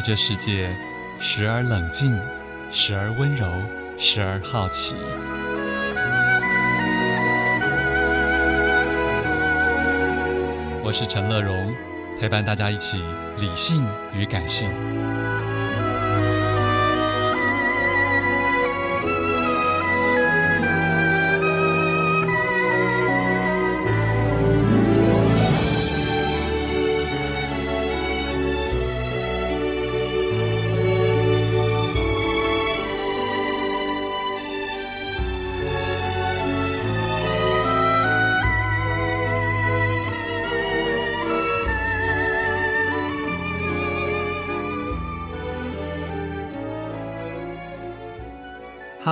对这世界，时而冷静，时而温柔，时而好奇。我是陈乐荣，陪伴大家一起理性与感性。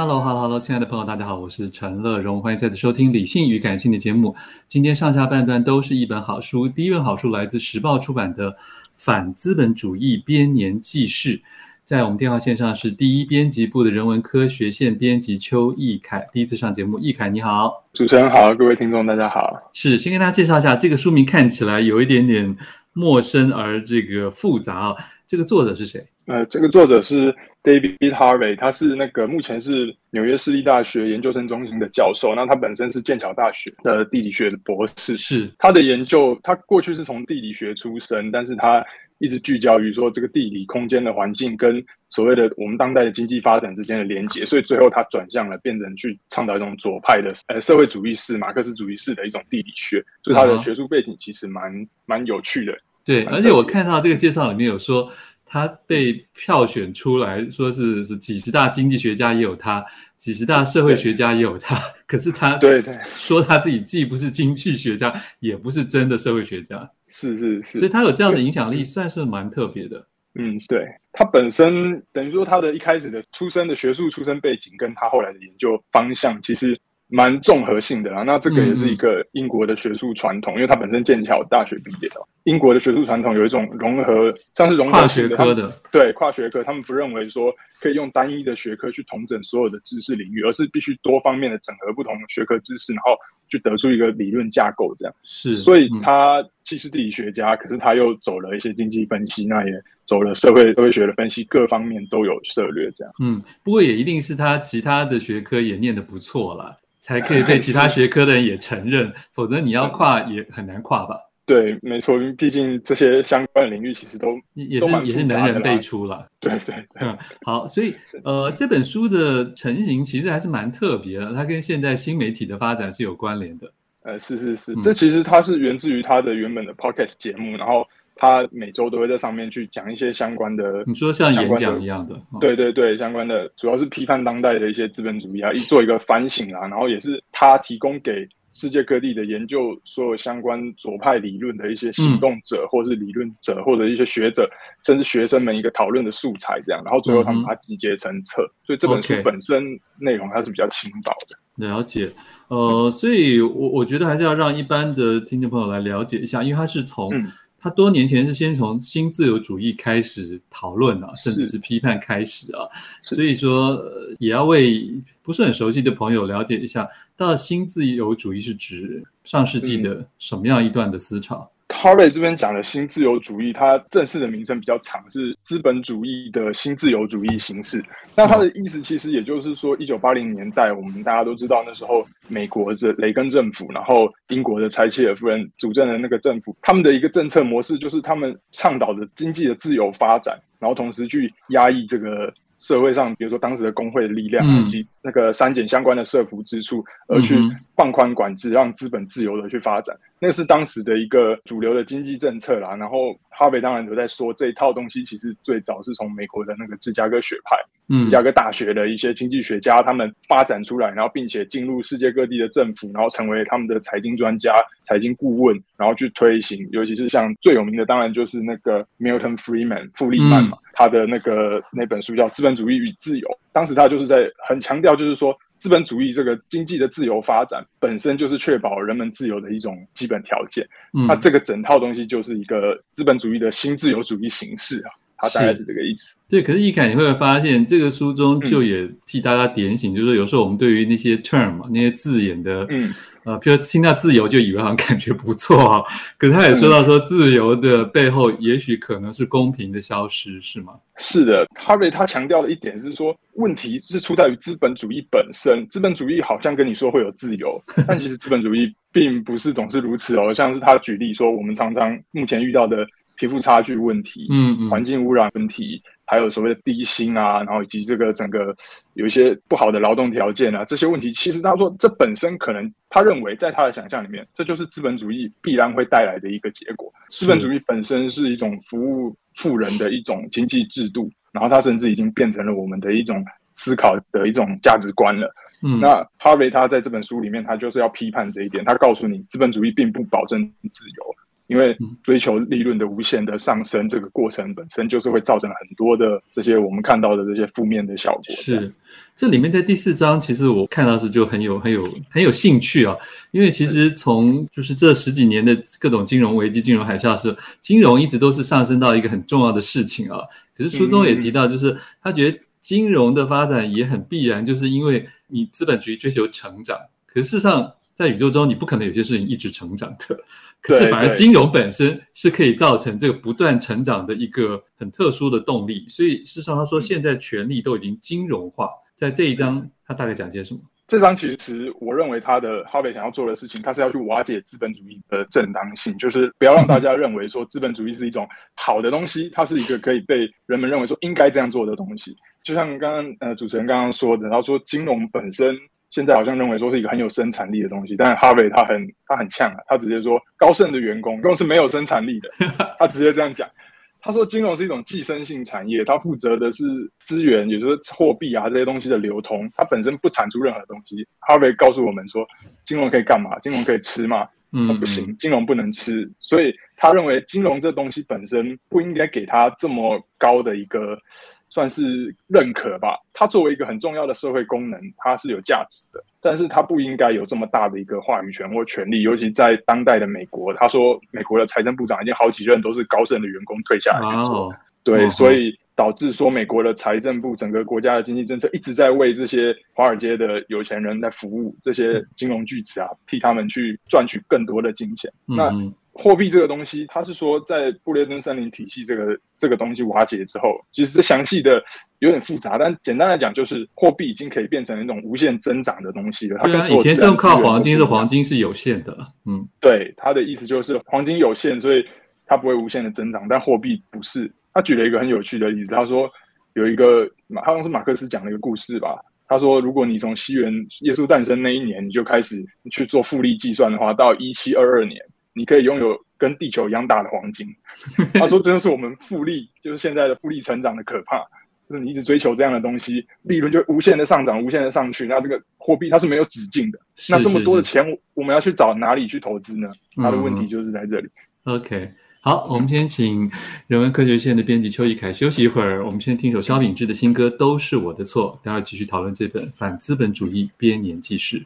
Hello，Hello，Hello，亲爱的朋友，大家好，我是陈乐荣，欢迎再次收听《理性与感性》的节目。今天上下半段都是一本好书，第一本好书来自时报出版的《反资本主义编年记事》。在我们电话线上是第一编辑部的人文科学线编辑邱义凯，第一次上节目，义凯你好，主持人好，各位听众大家好。是，先跟大家介绍一下，这个书名看起来有一点点陌生而这个复杂啊，这个作者是谁？呃，这个作者是 David Harvey，他是那个目前是纽约市立大学研究生中心的教授。那他本身是剑桥大学的地理学的博士。是他的研究，他过去是从地理学出身，但是他一直聚焦于说这个地理空间的环境跟所谓的我们当代的经济发展之间的连结。所以最后他转向了，变成去倡导一种左派的呃社会主义式、马克思主义式的一种地理学。所以他的学术背景其实蛮蛮有趣的。对，而且我看到这个介绍里面有说。他被票选出来说是 是几十大经济学家也有他，几十大社会学家也有他，可是他对对说他自己既不是经济学家，也不是真的社会学家，是是是，所以他有这样的影响力，算是蛮特别的。嗯，对，他本身等于说他的一开始的出生的学术出身背景，跟他后来的研究方向其实。蛮综合性的啦，那这个也是一个英国的学术传统，嗯、因为他本身剑桥大学毕业的。英国的学术传统有一种融合，像是融合跨学科的，对跨学科，他们不认为说可以用单一的学科去统整所有的知识领域，而是必须多方面的整合不同的学科知识，然后去得出一个理论架构。这样是，所以他既是地理学家，可是他又走了一些经济分析，那也走了社会社会学的分析，各方面都有涉略。这样，嗯，不过也一定是他其他的学科也念得不错啦。才可以被其他学科的人也承认，否则你要跨也很难跨吧？对，没错，毕竟这些相关的领域其实都也是也是能人辈出了。对对，对，嗯，好，所以呃，这本书的成型其实还是蛮特别的，它跟现在新媒体的发展是有关联的。呃，是是是，这其实它是源自于它的原本的 podcast 节目，然后。他每周都会在上面去讲一些相关的，你说像演讲一样的，对对对，相关的主要是批判当代的一些资本主义啊，一做一个反省啊，然后也是他提供给世界各地的研究所有相关左派理论的一些行动者，或是理论者，或者一些学者，甚至学生们一个讨论的素材，这样，然后最后他们把它集结成册，所以这本书本身内容它是比较轻薄的。了解，呃，所以我我觉得还是要让一般的听众朋友来了解一下，因为它是从。他多年前是先从新自由主义开始讨论啊，甚至是批判开始啊，所以说，呃，也要为不是很熟悉的朋友了解一下，到新自由主义是指上世纪的什么样一段的思潮？Harvey 这边讲的新自由主义，它正式的名称比较长，是资本主义的新自由主义形式。那它的意思其实也就是说，一九八零年代，我们大家都知道，那时候美国的雷根政府，然后英国的柴契尔夫人主政的那个政府，他们的一个政策模式就是他们倡导的经济的自由发展，然后同时去压抑这个。社会上，比如说当时的工会的力量，以及那个删减相关的社福支出，而去放宽管制，让资本自由的去发展，那是当时的一个主流的经济政策啦。然后哈维当然有在说，这一套东西其实最早是从美国的那个芝加哥学派芝加哥大学的一些经济学家，他们发展出来，然后并且进入世界各地的政府，然后成为他们的财经专家、财经顾问，然后去推行。尤其是像最有名的，当然就是那个 Milton Friedman 富利曼嘛，嗯、他的那个那本书叫《资本主义与自由》，当时他就是在很强调，就是说。资本主义这个经济的自由发展本身就是确保人们自由的一种基本条件。嗯，那这个整套东西就是一个资本主义的新自由主义形式啊，它大概是这个意思。对，可是易凯你会发现，这个书中就也替大家点醒，嗯、就是说有时候我们对于那些 term 那些字眼的，嗯。啊，比如听到自由就以为好像感觉不错啊，可是他也说到说自由的背后也许可能是公平的消失，是吗？是的，哈维他强调的一点是说，问题是出在于资本主义本身。资本主义好像跟你说会有自由，但其实资本主义并不是总是如此哦。像是他举例说，我们常常目前遇到的贫富差距问题，嗯，嗯，环境污染问题。还有所谓的低薪啊，然后以及这个整个有一些不好的劳动条件啊，这些问题，其实他说这本身可能他认为在他的想象里面，这就是资本主义必然会带来的一个结果。资本主义本身是一种服务富人的一种经济制度，然后它甚至已经变成了我们的一种思考的一种价值观了。嗯，那哈维他在这本书里面，他就是要批判这一点，他告诉你，资本主义并不保证自由。因为追求利润的无限的上升，这个过程本身就是会造成很多的这些我们看到的这些负面的效果。是，这里面在第四章，其实我看到是就很有很有很有兴趣啊，因为其实从就是这十几年的各种金融危机、金融海啸的时，金融一直都是上升到一个很重要的事情啊。可是书中也提到，就是他觉得金融的发展也很必然，就是因为你资本主义追求成长，可是事实上在宇宙中你不可能有些事情一直成长的。可是，反而金融本身是可以造成这个不断成长的一个很特殊的动力。所以，事实上，他说现在权力都已经金融化。在这一章，他大概讲些什么？这章其实，我认为他的哈维想要做的事情，他是要去瓦解资本主义的正当性，就是不要让大家认为说资本主义是一种好的东西，它是一个可以被人们认为说应该这样做的东西。就像刚刚呃主持人刚刚说的，他说金融本身。现在好像认为说是一个很有生产力的东西，但是哈维他很他很呛啊，他直接说高盛的员工根本是没有生产力的，他直接这样讲。他说金融是一种寄生性产业，他负责的是资源，也就是货币啊这些东西的流通，它本身不产出任何东西。哈维告诉我们说，金融可以干嘛？金融可以吃吗？嗯，不行，金融不能吃。所以他认为金融这东西本身不应该给他这么高的一个。算是认可吧，它作为一个很重要的社会功能，它是有价值的，但是它不应该有这么大的一个话语权或权利，尤其在当代的美国。他说，美国的财政部长已经好几任都是高盛的员工退下来去做，oh. 对，oh. 所以导致说美国的财政部整个国家的经济政策一直在为这些华尔街的有钱人在服务，这些金融巨子啊，替他们去赚取更多的金钱。Mm hmm. 那货币这个东西，它是说在布列顿森林体系这个这个东西瓦解之后，其实这详细的有点复杂，但简单来讲，就是货币已经可以变成一种无限增长的东西了。它跟以前是用靠黄金，是黄金是有限的。嗯，对，他的意思就是黄金有限，所以它不会无限的增长，但货币不是。他举了一个很有趣的例子，他说有一个马，好像是马克思讲了一个故事吧。他说，如果你从西元耶稣诞生那一年你就开始去做复利计算的话，到一七二二年。你可以拥有跟地球一样大的黄金。他说：“真的是我们复利，就是现在的复利成长的可怕，就是你一直追求这样的东西，利润就无限的上涨，无限的上去。那这个货币它是没有止境的。是是是，那这么多的钱，我们要去找哪里去投资呢？他的问题就是在这里。嗯、OK，好，我们先请人文科学线的编辑邱一凯休息一会儿，我们先听首萧秉治的新歌《都是我的错》，待会儿继续讨论这本《反资本主义编年记事》。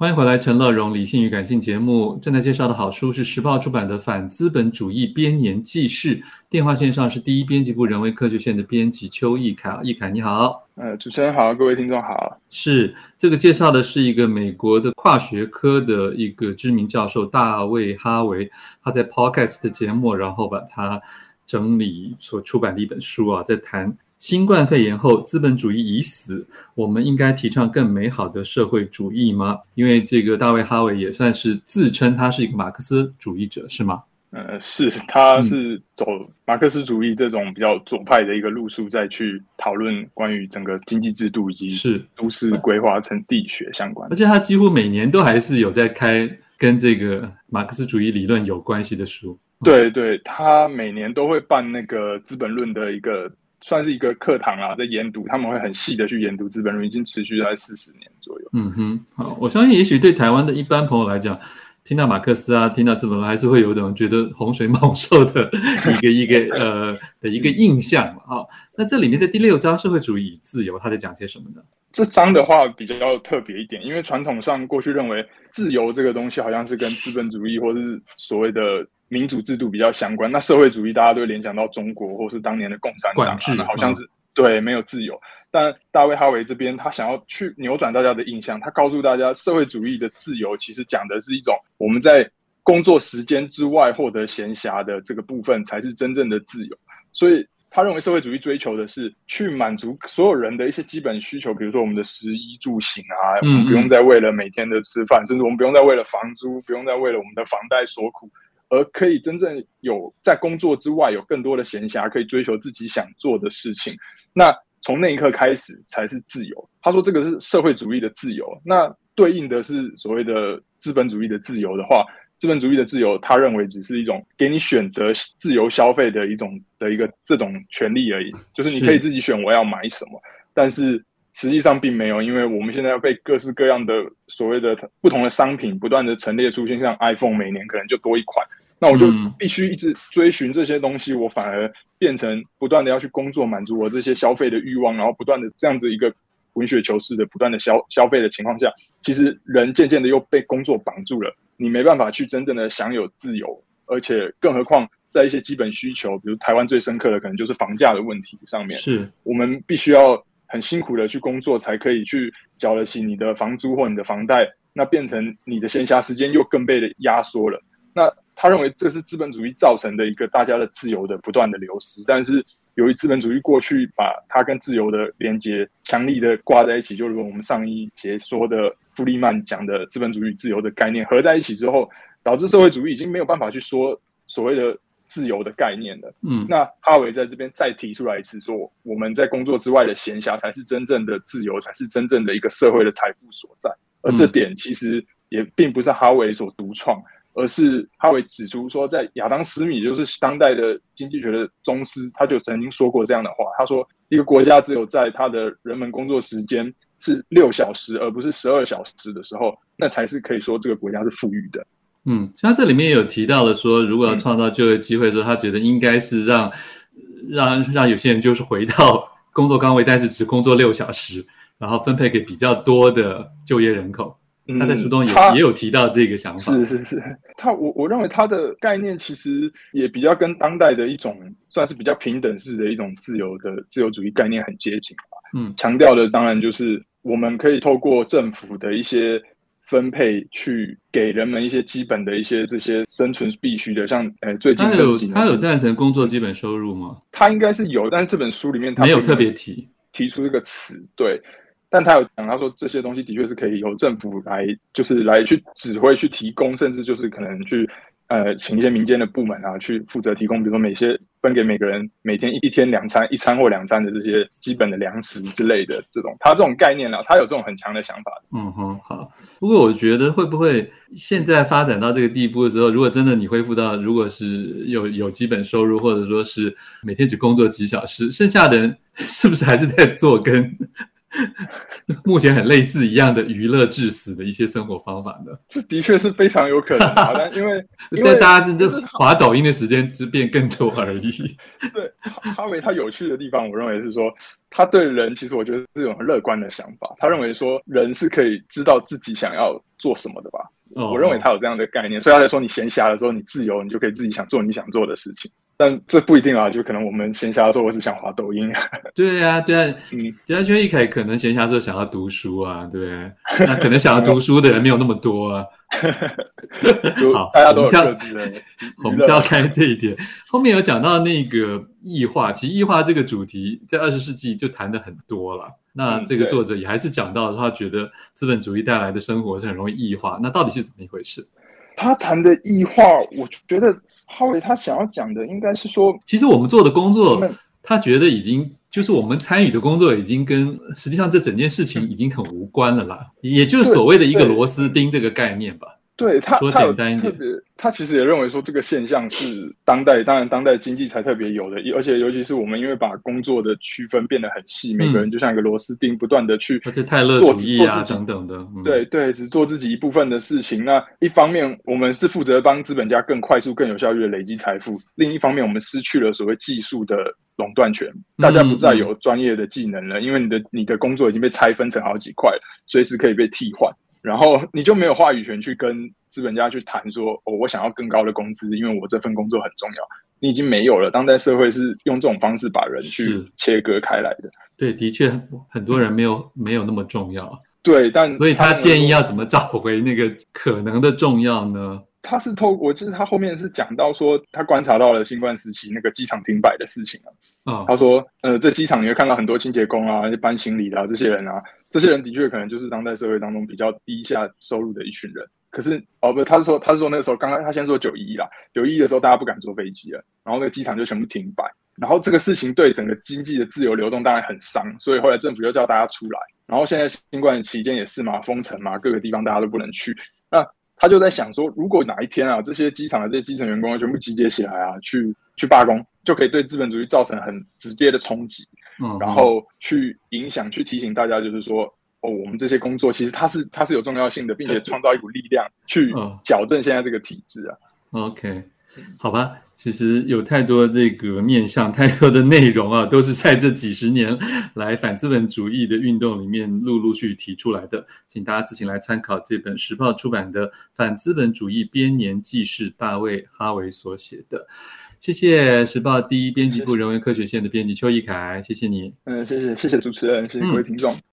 欢迎回来，陈乐融理性与感性节目正在介绍的好书是时报出版的《反资本主义编年记事》。电话线上是第一编辑部人文科学线的编辑邱义凯，义凯你好。呃，主持人好，各位听众好。是这个介绍的是一个美国的跨学科的一个知名教授大卫哈维，他在 Podcast 的节目，然后把他整理所出版的一本书啊，在谈。新冠肺炎后，资本主义已死，我们应该提倡更美好的社会主义吗？因为这个大卫哈维也算是自称他是一个马克思主义者，是吗？呃，是，他是走马克思主义这种比较左派的一个路数，再去讨论关于整个经济制度以及是都市规划成地学相关。而且他几乎每年都还是有在开跟这个马克思主义理论有关系的书。对对，他每年都会办那个《资本论》的一个。算是一个课堂啊，在研读，他们会很细的去研读《资本论》，已经持续在四十年左右。嗯哼，好，我相信也许对台湾的一般朋友来讲，听到马克思啊，听到资本论，还是会有一种觉得洪水猛兽的 一个一个呃的一个印象啊。那这里面的第六章社会主义与自由，他在讲些什么呢？这章的话比较特别一点，因为传统上过去认为自由这个东西好像是跟资本主义或是所谓的民主制度比较相关。那社会主义大家都会联想到中国或是当年的共产党，啊，好像是对没有自由。但大卫哈维这边他想要去扭转大家的印象，他告诉大家社会主义的自由其实讲的是一种我们在工作时间之外获得闲暇的这个部分才是真正的自由。所以。他认为社会主义追求的是去满足所有人的一些基本需求，比如说我们的食衣住行啊，我们不用再为了每天的吃饭，甚至我们不用再为了房租，不用再为了我们的房贷所苦，而可以真正有在工作之外有更多的闲暇，可以追求自己想做的事情。那从那一刻开始才是自由。他说这个是社会主义的自由，那对应的是所谓的资本主义的自由的话。资本主义的自由，他认为只是一种给你选择自由消费的一种的一个这种权利而已，就是你可以自己选我要买什么，但是实际上并没有，因为我们现在要被各式各样的所谓的不同的商品不断的陈列出现，像 iPhone 每年可能就多一款，那我就必须一直追寻这些东西，我反而变成不断的要去工作满足我这些消费的欲望，然后不断的这样子一个滚雪球式的不断的消消费的情况下，其实人渐渐的又被工作绑住了。你没办法去真正的享有自由，而且更何况在一些基本需求，比如台湾最深刻的可能就是房价的问题上面，是我们必须要很辛苦的去工作，才可以去缴得起你的房租或你的房贷，那变成你的闲暇时间又更被的压缩了。那他认为这是资本主义造成的一个大家的自由的不断的流失，但是由于资本主义过去把它跟自由的连接强力的挂在一起，就如我们上一节说的。弗利曼讲的资本主义自由的概念合在一起之后，导致社会主义已经没有办法去说所谓的自由的概念了。嗯，那哈维在这边再提出来一次，说我们在工作之外的闲暇才是真正的自由，才是真正的一个社会的财富所在。而这点其实也并不是哈维所独创，而是哈维指出说，在亚当·斯密，就是当代的经济学的宗师，他就曾经说过这样的话。他说，一个国家只有在他的人们工作时间是六小时，而不是十二小时的时候，那才是可以说这个国家是富裕的。嗯，像这里面有提到的说，如果要创造就业机会的时候，他觉得应该是让让让有些人就是回到工作岗位，但是只工作六小时，然后分配给比较多的就业人口。他在书中也也有提到这个想法。是是是，他我我认为他的概念其实也比较跟当代的一种算是比较平等式的一种自由的自由主义概念很接近吧。嗯，强调的当然就是。我们可以透过政府的一些分配，去给人们一些基本的一些这些生存必须的，像呃，最近他有他有赞成工作基本收入吗？他应该是有，但是这本书里面他没有特别提提出这个词，对。但他有讲，他说这些东西的确是可以由政府来，就是来去指挥、去提供，甚至就是可能去。呃，请一些民间的部门啊，去负责提供，比如说每些分给每个人每天一天两餐，一餐或两餐的这些基本的粮食之类的这种，他这种概念呢，他有这种很强的想法。嗯哼，好。不过我觉得会不会现在发展到这个地步的时候，如果真的你恢复到，如果是有有基本收入，或者说是每天只工作几小时，剩下的人 是不是还是在做跟？目前很类似一样的娱乐致死的一些生活方法呢？这的确是非常有可能的，但因为 因为大家真的滑抖音的时间只变更多而已。对，哈维他有趣的地方，我认为是说，他对人其实我觉得是一种很乐观的想法。他认为说，人是可以知道自己想要做什么的吧？哦，我认为他有这样的概念，所以他在说，你闲暇的时候，你自由，你就可以自己想做你想做的事情。但这不一定啊，就可能我们闲暇的时候，我只想滑抖音。对啊，对啊，嗯，对啊，就一开始可能闲暇的时候想要读书啊，对？那可能想要读书的人没有那么多啊。好。我们跳开这一点，后面有讲到那个异化，其实异化这个主题在二十世纪就谈的很多了。那这个作者也还是讲到他觉得资本主义带来的生活是很容易异化。那到底是怎么一回事？他谈的异化，我觉得哈维他想要讲的应该是说，其实我们做的工作，他觉得已经就是我们参与的工作已经跟实际上这整件事情已经很无关了啦，也就是所谓的一个螺丝钉这个概念吧。对他，说简单一点，他，他其实也认为说这个现象是当代，当然当代经济才特别有的，而且尤其是我们因为把工作的区分变得很细，嗯、每个人就像一个螺丝钉，不断的去做，而且泰勒主义啊等等的，嗯、对对，只做自己一部分的事情。那一方面，我们是负责帮资本家更快速、更有效率的累积财富；另一方面，我们失去了所谓技术的垄断权，大家不再有专业的技能了，嗯、因为你的你的工作已经被拆分成好几块，随时可以被替换。然后你就没有话语权去跟资本家去谈说，哦，我想要更高的工资，因为我这份工作很重要。你已经没有了。当代社会是用这种方式把人去切割开来的。对，的确，很多人没有没有那么重要。对，但所以他建议要怎么找回那个可能的重要呢？他是透过，就是他后面是讲到说，他观察到了新冠时期那个机场停摆的事情啊。哦、他说，呃，这机场你会看到很多清洁工啊，搬行李的、啊、这些人啊，这些人的确可能就是当代社会当中比较低下收入的一群人。可是，哦不，他是说，他是说那个时候刚刚他先说九一一啦，九一一的时候大家不敢坐飞机了，然后那个机场就全部停摆，然后这个事情对整个经济的自由流动当然很伤，所以后来政府又叫大家出来，然后现在新冠期间也是嘛，封城嘛，各个地方大家都不能去，那。他就在想说，如果哪一天啊，这些机场的这些基层员工全部集结起来啊，去去罢工，就可以对资本主义造成很直接的冲击，嗯，然后去影响、去提醒大家，就是说，哦，我们这些工作其实它是它是有重要性的，并且创造一股力量去矫正现在这个体制啊。OK。好吧，其实有太多这个面向，太多的内容啊，都是在这几十年来反资本主义的运动里面陆陆续续提出来的，请大家自行来参考这本时报出版的《反资本主义编年记事》，大卫·哈维所写的。谢谢时报第一编辑部人文科学线的编辑邱义凯，谢谢你。嗯，谢谢谢谢主持人，谢谢各位听众。嗯